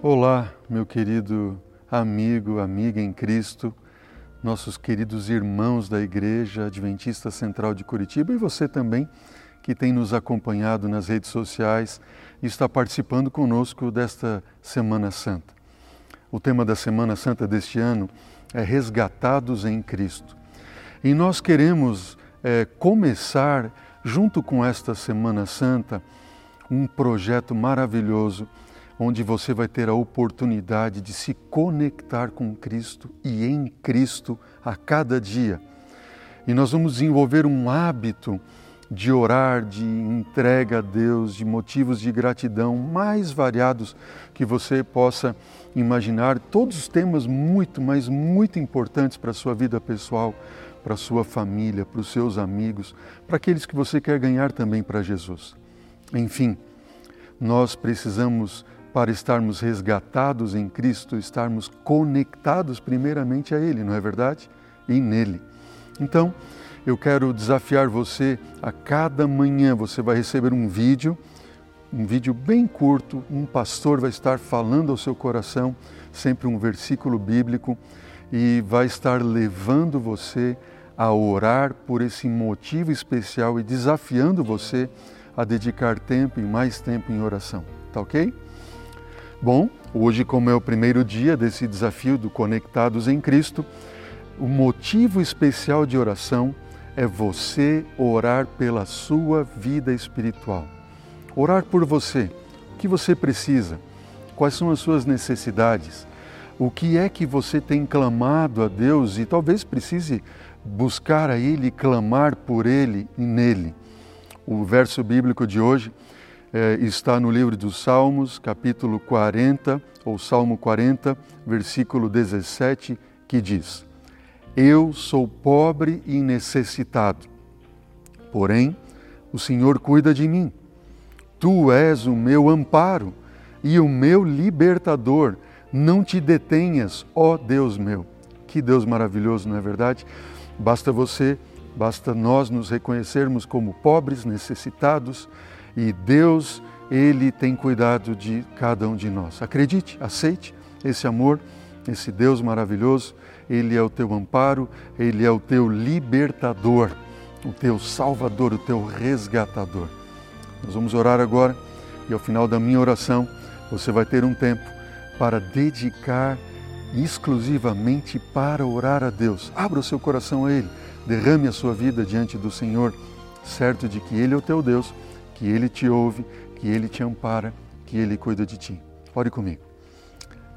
Olá, meu querido amigo, amiga em Cristo, nossos queridos irmãos da Igreja Adventista Central de Curitiba e você também que tem nos acompanhado nas redes sociais e está participando conosco desta Semana Santa. O tema da Semana Santa deste ano é Resgatados em Cristo. E nós queremos é, começar, junto com esta Semana Santa, um projeto maravilhoso onde você vai ter a oportunidade de se conectar com Cristo e em Cristo a cada dia. E nós vamos desenvolver um hábito de orar, de entrega a Deus, de motivos de gratidão mais variados que você possa imaginar, todos os temas muito, mas muito importantes para a sua vida pessoal, para a sua família, para os seus amigos, para aqueles que você quer ganhar também para Jesus. Enfim, nós precisamos para estarmos resgatados em Cristo, estarmos conectados primeiramente a Ele, não é verdade? E nele. Então, eu quero desafiar você a cada manhã você vai receber um vídeo, um vídeo bem curto, um pastor vai estar falando ao seu coração, sempre um versículo bíblico e vai estar levando você a orar por esse motivo especial e desafiando você a dedicar tempo e mais tempo em oração. Tá ok? Bom, hoje, como é o primeiro dia desse desafio do Conectados em Cristo, o motivo especial de oração é você orar pela sua vida espiritual. Orar por você. O que você precisa? Quais são as suas necessidades? O que é que você tem clamado a Deus e talvez precise buscar a Ele, clamar por Ele e nele? O verso bíblico de hoje é, está no livro dos Salmos, capítulo 40, ou Salmo 40, versículo 17, que diz: Eu sou pobre e necessitado, porém o Senhor cuida de mim. Tu és o meu amparo e o meu libertador. Não te detenhas, ó Deus meu. Que Deus maravilhoso, não é verdade? Basta você, basta nós nos reconhecermos como pobres, necessitados, e Deus, Ele tem cuidado de cada um de nós. Acredite, aceite esse amor, esse Deus maravilhoso. Ele é o teu amparo, Ele é o teu libertador, o teu salvador, o teu resgatador. Nós vamos orar agora e ao final da minha oração você vai ter um tempo para dedicar exclusivamente para orar a Deus. Abra o seu coração a Ele, derrame a sua vida diante do Senhor, certo de que Ele é o teu Deus que Ele te ouve, que Ele te ampara, que Ele cuida de ti. Ore comigo.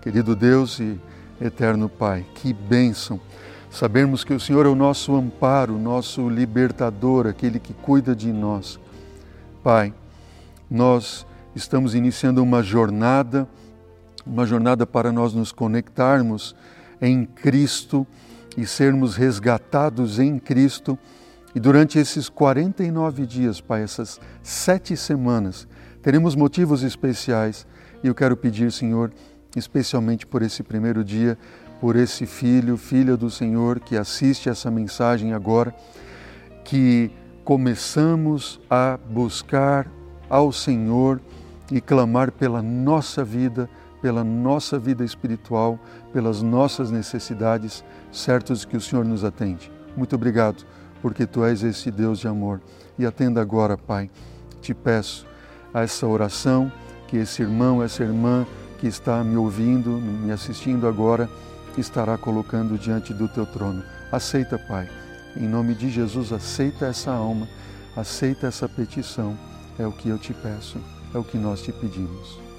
Querido Deus e eterno Pai, que bênção sabermos que o Senhor é o nosso amparo, o nosso libertador, aquele que cuida de nós. Pai, nós estamos iniciando uma jornada, uma jornada para nós nos conectarmos em Cristo e sermos resgatados em Cristo e durante esses 49 dias, Pai, essas sete semanas, teremos motivos especiais e eu quero pedir, Senhor, especialmente por esse primeiro dia, por esse filho, filha do Senhor que assiste essa mensagem agora, que começamos a buscar ao Senhor e clamar pela nossa vida, pela nossa vida espiritual, pelas nossas necessidades, certos que o Senhor nos atende. Muito obrigado porque tu és esse Deus de amor. E atenda agora, Pai, te peço a essa oração que esse irmão, essa irmã que está me ouvindo, me assistindo agora, estará colocando diante do teu trono. Aceita, Pai. Em nome de Jesus, aceita essa alma, aceita essa petição. É o que eu te peço, é o que nós te pedimos.